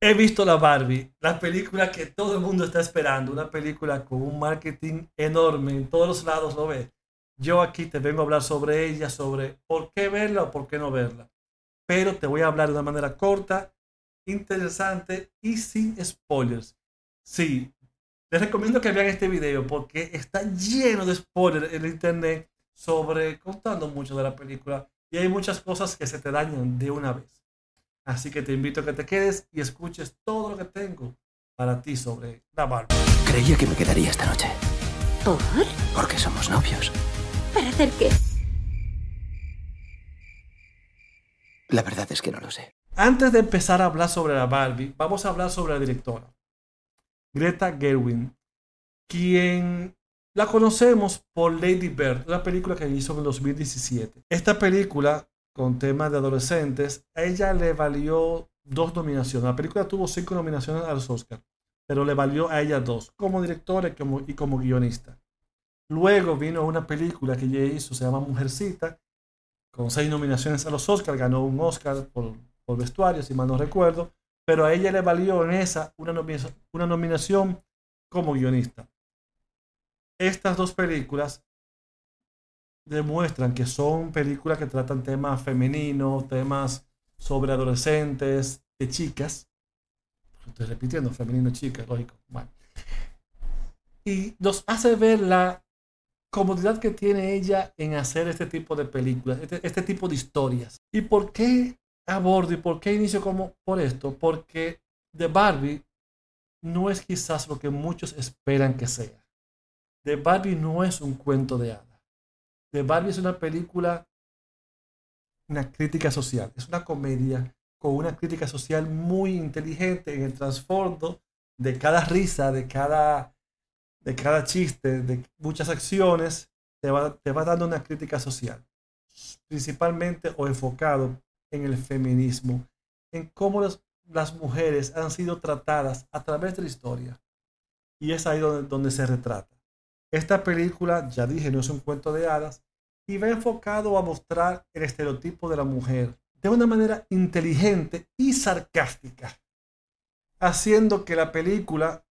He visto la Barbie, la película que todo el mundo está esperando, una película con un marketing enorme, en todos los lados lo ve. Yo aquí te vengo a hablar sobre ella, sobre por qué verla o por qué no verla. Pero te voy a hablar de una manera corta, interesante y sin spoilers. Sí, les recomiendo que vean este video porque está lleno de spoilers en internet sobre contando mucho de la película y hay muchas cosas que se te dañan de una vez. Así que te invito a que te quedes y escuches todo lo que tengo para ti sobre la Barbie. Creía que me quedaría esta noche. ¿Por? Porque somos novios. ¿Para hacer qué? La verdad es que no lo sé. Antes de empezar a hablar sobre la Barbie, vamos a hablar sobre la directora. Greta Gerwin, quien la conocemos por Lady Bird, una película que hizo en 2017. Esta película con temas de adolescentes, a ella le valió dos nominaciones. La película tuvo cinco nominaciones a los Oscars, pero le valió a ella dos, como directora y como, guionista. Luego vino una película que ella hizo, se llama Mujercita, con seis nominaciones a los Oscars, ganó un Oscar por, por vestuario, si mal no recuerdo, pero a ella le valió en esa una una nominación como guionista. Estas dos películas demuestran que son películas que tratan temas femeninos, temas sobre adolescentes, de chicas. Estoy repitiendo, femenino, chicas, lógico. Y nos hace ver la comodidad que tiene ella en hacer este tipo de películas, este, este tipo de historias. ¿Y por qué abordo y por qué inicio como por esto? Porque The Barbie no es quizás lo que muchos esperan que sea. The Barbie no es un cuento de hadas. The Barbie es una película, una crítica social, es una comedia con una crítica social muy inteligente en el trasfondo de cada risa, de cada, de cada chiste, de muchas acciones, te va, te va dando una crítica social, principalmente o enfocado en el feminismo, en cómo las mujeres han sido tratadas a través de la historia. Y es ahí donde, donde se retrata. Esta película, ya dije, no es un cuento de hadas y va enfocado a mostrar el estereotipo de la mujer de una manera inteligente y sarcástica, haciendo que la película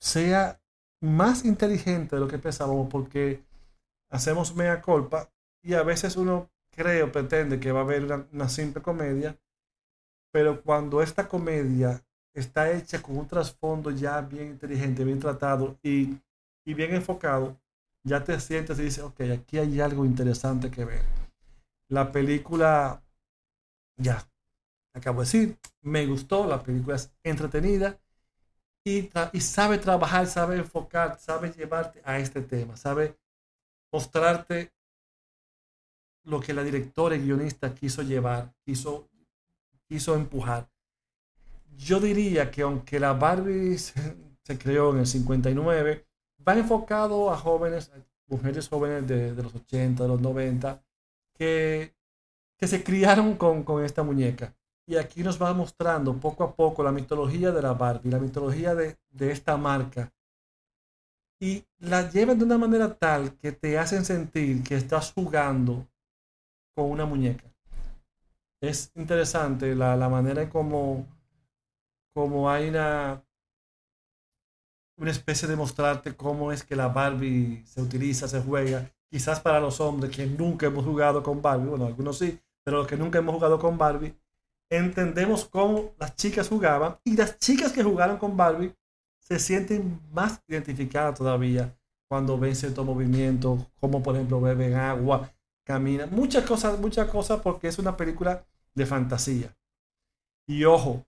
sea más inteligente de lo que pensábamos porque hacemos mea culpa y a veces uno cree o pretende que va a haber una, una simple comedia, pero cuando esta comedia está hecha con un trasfondo ya bien inteligente, bien tratado y y bien enfocado, ya te sientes y dices, ok, aquí hay algo interesante que ver. La película, ya, acabo de decir, me gustó, la película es entretenida y, sabe trabajar, sabe enfocar, sabe llevarte a este tema, sabe mostrarte lo que la directora y guionista quiso llevar, quiso, quiso empujar. Yo diría que aunque la Barbie se creó en el 59, va enfocado a jóvenes, mujeres jóvenes de, los 80, de los 90, que, que se criaron con, con, esta muñeca. Y aquí nos va mostrando poco a poco la mitología de la Barbie, la mitología de, de esta marca. Y la llevan de una manera tal que te hacen sentir que estás jugando con una muñeca. Es interesante la, la manera en cómo, como hay una una especie de mostrarte cómo es que la Barbie se utiliza, se juega. Quizás para los hombres que nunca hemos jugado con Barbie, bueno, algunos sí, pero los que nunca hemos jugado con Barbie, entendemos cómo las chicas jugaban y las chicas que jugaron con Barbie se sienten más identificadas todavía cuando ven cierto movimiento, como por ejemplo beben agua, caminan, muchas cosas, muchas cosas porque es una película de fantasía. Y ojo,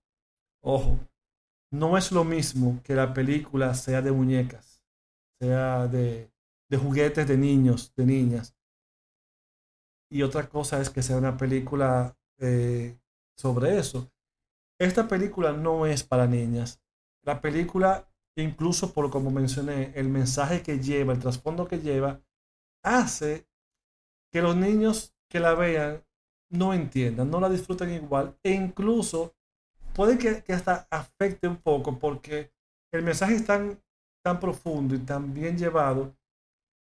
ojo, no es lo mismo que la película sea de muñecas, sea de, juguetes de niños, de niñas. Y otra cosa es que sea una película eh, sobre eso. Esta película no es para niñas. La película, incluso por como mencioné, el mensaje que lleva, el trasfondo que lleva, hace que los niños que la vean no entiendan, no la disfruten igual e incluso puede que, hasta afecte un poco porque el mensaje es tan, tan profundo y tan bien llevado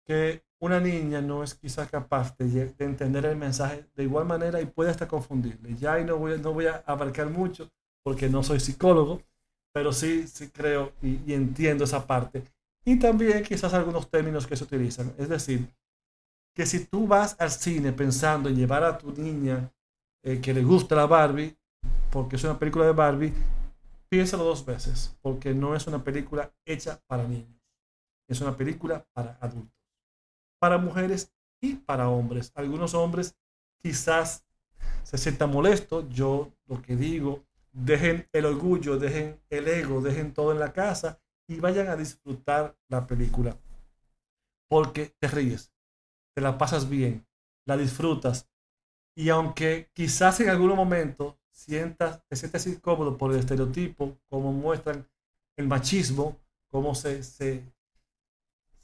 que una niña no es quizás capaz de, entender el mensaje de igual manera y puede hasta confundirle. Ya ahí no voy, no voy a abarcar mucho porque no soy psicólogo, pero sí, sí creo y, y entiendo esa parte. Y también quizás algunos términos que se utilizan. Es decir, que si tú vas al cine pensando en llevar a tu niña eh, que le gusta la Barbie, porque es una película de Barbie, piénsalo dos veces, porque no es una película hecha para niños. Es una película para adultos, para mujeres y para hombres. Algunos hombres quizás se sientan molestos. Yo lo que digo, dejen el orgullo, dejen el ego, dejen todo en la casa y vayan a disfrutar la película. Porque te ríes, te la pasas bien, la disfrutas. Y aunque quizás en algún momento sientas, te sientes incómodo por el estereotipo, como muestran el machismo, cómo se, se,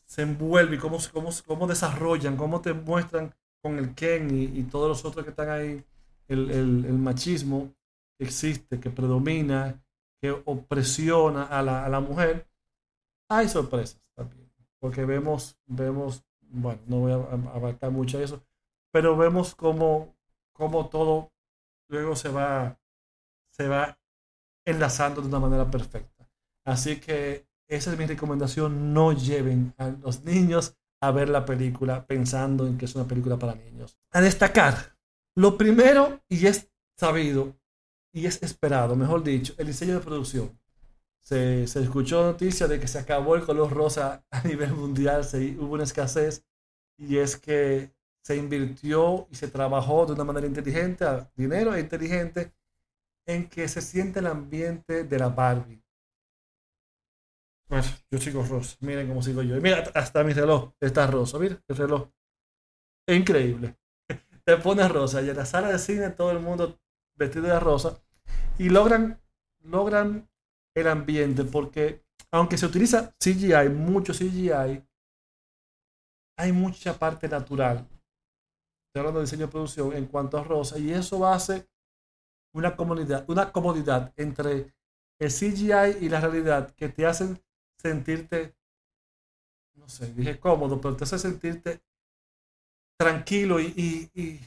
se envuelve cómo, cómo, cómo desarrollan, cómo te muestran con el Ken y, y todos los otros que están ahí, el, el, el machismo que existe, que predomina, que opresiona a la, a la mujer, hay sorpresas también, porque vemos, vemos, bueno, no voy a abarcar mucho eso, pero vemos cómo, cómo todo luego se va, se va enlazando de una manera perfecta. Así que esa es mi recomendación, no lleven a los niños a ver la película pensando en que es una película para niños. A destacar, lo primero, y es sabido, y es esperado, mejor dicho, el diseño de producción. Se, se escuchó noticia de que se acabó el color rosa a nivel mundial, se, hubo una escasez, y es que se invirtió y se trabajó de una manera inteligente, dinero e inteligente, en que se siente el ambiente de la Barbie. Bueno, yo sigo rosa, miren cómo sigo yo. Y mira, hasta mi reloj está rosa, mira, el reloj. Increíble. Te pones rosa y en la sala de cine todo el mundo vestido de rosa y logran, logran el ambiente porque aunque se utiliza CGI, mucho CGI, hay mucha parte natural. Estoy hablando de diseño de producción en cuanto a rosa y eso hace una comodidad, una comodidad entre el CGI y la realidad que te hacen sentirte, no sé, dije cómodo, pero te hace sentirte tranquilo y, y,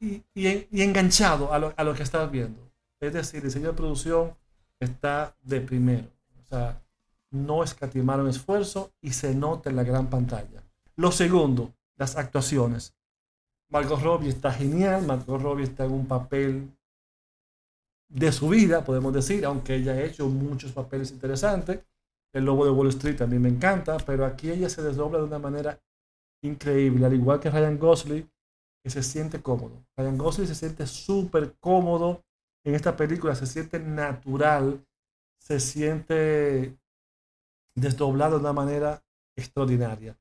y, y, enganchado a lo, a lo que estás viendo. Es decir, diseño de producción está de primero. O sea, no escatimaron esfuerzo y se nota en la gran pantalla. Lo segundo, las actuaciones. Margot Robbie está genial, Margot Robbie está en un papel de su vida, podemos decir, aunque ella ha hecho muchos papeles interesantes. El Lobo de Wall Street también me encanta, pero aquí ella se desdobla de una manera increíble, al igual que Ryan Gosling, que se siente cómodo. Ryan Gosling se siente súper cómodo en esta película, se siente natural, se siente desdoblado de una manera extraordinaria.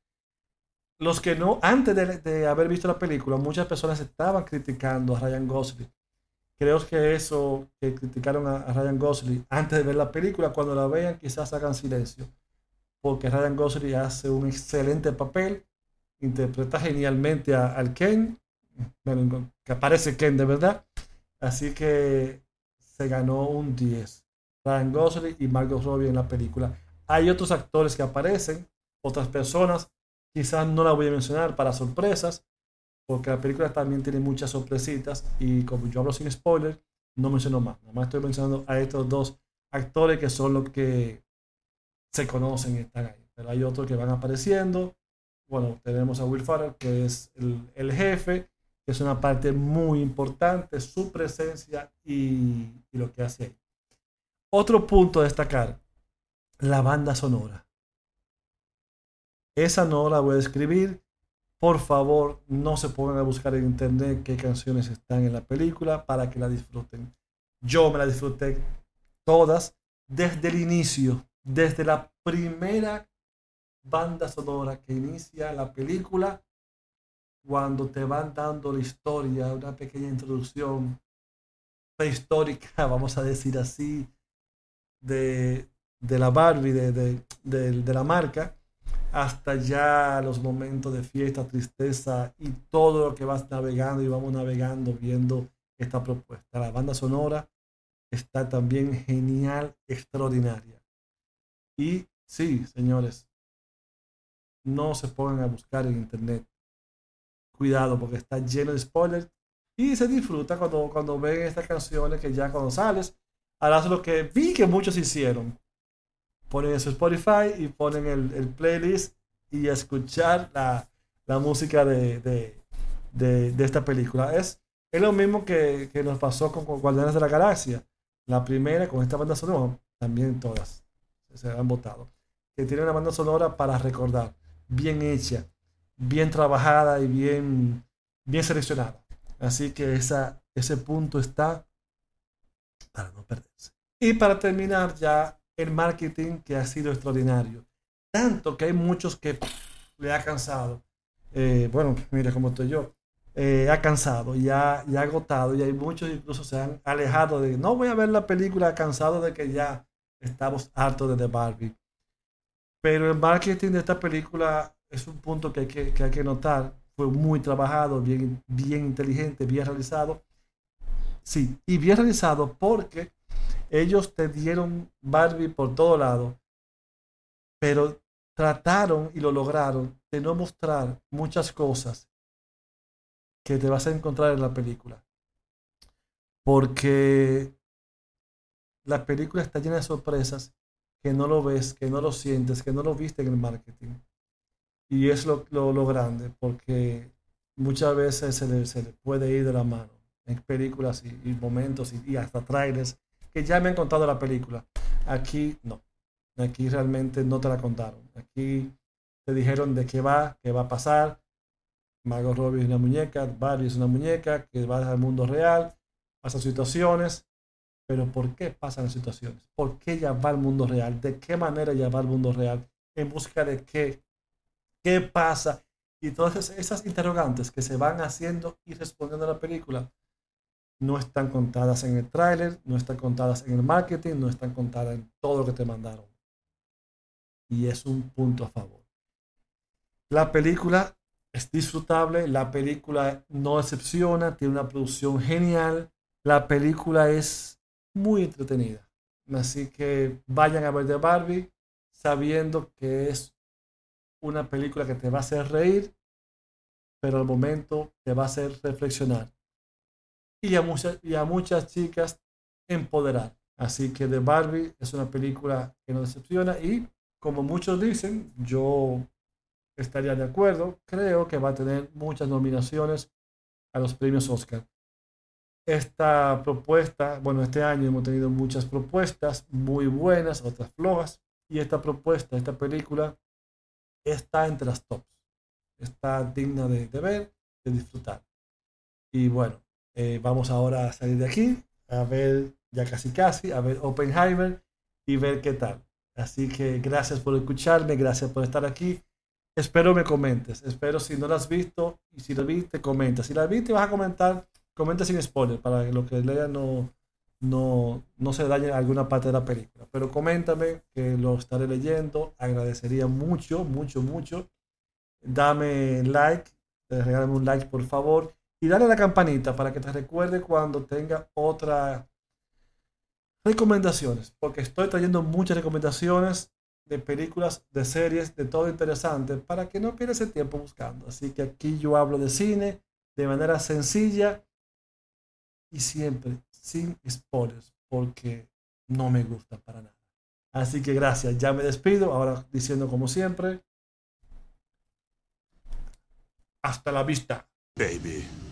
Los que no, antes de, haber visto la película, muchas personas estaban criticando a Ryan Gosling. Creo que eso que criticaron a, Ryan Gosling antes de ver la película, cuando la vean quizás hagan silencio. Porque Ryan Gosling hace un excelente papel, interpreta genialmente a- al Ken, que aparece Ken de verdad. Así que se ganó un 10. Ryan Gosling y Margot Robbie en la película. Hay otros actores que aparecen, otras personas, quizás no las voy a mencionar para sorpresas, porque la película también tiene muchas sorpresitas y como yo hablo sin spoiler, no menciono más. Nada más estoy mencionando a estos dos actores que son los que se conocen y están ahí. Pero hay otros que van apareciendo. Bueno, tenemos a Will Ferrell, que es el, el jefe, que es una parte muy importante, su presencia y, y lo que hace ahí. Otro punto a destacar, la banda sonora. Esa no la voy a escribir. Por favor, no se pongan a buscar en internet qué canciones están en la película para que la disfruten. Yo me la disfruté todas desde el inicio, desde la primera banda sonora que inicia la película, cuando te van dando la historia, una pequeña introducción prehistórica, vamos a decir así, de, de la Barbie, de, de, de, de la marca, hasta ya los momentos de fiesta, tristeza y todo lo que vas navegando y vamos navegando viendo esta propuesta. La banda sonora está también genial, extraordinaria. Y sí, señores, no se pongan a buscar en internet. Cuidado porque está lleno de spoilers Y se disfruta cuando, cuando ven estas canciones que ya cuando sales, harás lo que vi que muchos hicieron. Ponen en su Spotify y ponen el, el playlist y escuchar la, la música de, de, de, de, esta película. Es, es lo mismo que, que nos pasó con, con Guardianes de la Galaxia. La primera con esta banda sonora, también todas se han votado. Que tiene una banda sonora para recordar, bien hecha, bien trabajada y bien, bien seleccionada. Así que esa, ese punto está para no perderse. Y para terminar ya, el marketing que ha sido extraordinario. Tanto que hay muchos que le ha cansado. Eh, bueno, mira cómo estoy yo. Eh, ha cansado y ha, agotado y hay muchos incluso se han alejado de no voy a ver la película cansado de que ya estamos hartos de The Barbie. Pero el marketing de esta película es un punto que hay que, que hay que notar. Fue muy trabajado, bien, bien inteligente, bien realizado. Sí, y bien realizado porque ellos te dieron Barbie por todo lado, pero trataron y lo lograron de no mostrar muchas cosas que te vas a encontrar en la película. Porque la película está llena de sorpresas que no lo ves, que no lo sientes, que no lo viste en el marketing. Y es lo, lo, grande, porque muchas veces se le, se le, puede ir de la mano en películas y, y momentos y, y, hasta trailers que ya me han contado la película. Aquí no. Aquí realmente no te la contaron. Aquí te dijeron de qué va, qué va a pasar. Margot Robbie es una muñeca, Barbie es una muñeca que va al mundo real, pasa situaciones, pero ¿por qué pasan las situaciones? ¿Por qué ella va al mundo real? ¿De qué manera ella va al mundo real? ¿En busca de qué? ¿Qué pasa? Y todas esas interrogantes que se van haciendo y respondiendo a la película no están contadas en el tráiler, no están contadas en el marketing, no están contadas en todo lo que te mandaron. Y es un punto a favor. La película es disfrutable, la película no decepciona, tiene una producción genial, la película es muy entretenida. Así que vayan a ver de Barbie sabiendo que es una película que te va a hacer reír, pero al momento te va a hacer reflexionar. Y a muchas, y a muchas chicas empoderar. Así que The Barbie es una película que no decepciona y como muchos dicen, yo estaría de acuerdo, creo que va a tener muchas nominaciones a los premios Oscar. Esta propuesta, bueno, este año hemos tenido muchas propuestas muy buenas, otras flojas, y esta propuesta, esta película, está entre las tops. Está digna de ver, de disfrutar. Y bueno, eh, vamos ahora a salir de aquí, a ver ya casi casi, a ver Oppenheimer y ver qué tal. Así que gracias por escucharme, gracias por estar aquí. Espero me comentes, espero si no la has visto y si la viste, comenta. Si la viste vas a comentar, comenta sin spoiler para que lo que lea no, no, no se dañe alguna parte de la película. Pero coméntame que lo estaré leyendo, agradecería mucho, mucho, mucho. Dame like, regálame un like por favor y dale a la campanita para que te recuerde cuando tenga otra recomendaciones, porque estoy trayendo muchas recomendaciones de películas, de series, de todo interesante, para que no pierdas el tiempo buscando. Así que aquí yo hablo de cine de manera sencilla y siempre sin spoilers, porque no me gusta para nada. Así que gracias, ya me despido, ahora diciendo como siempre, hasta la vista. Baby.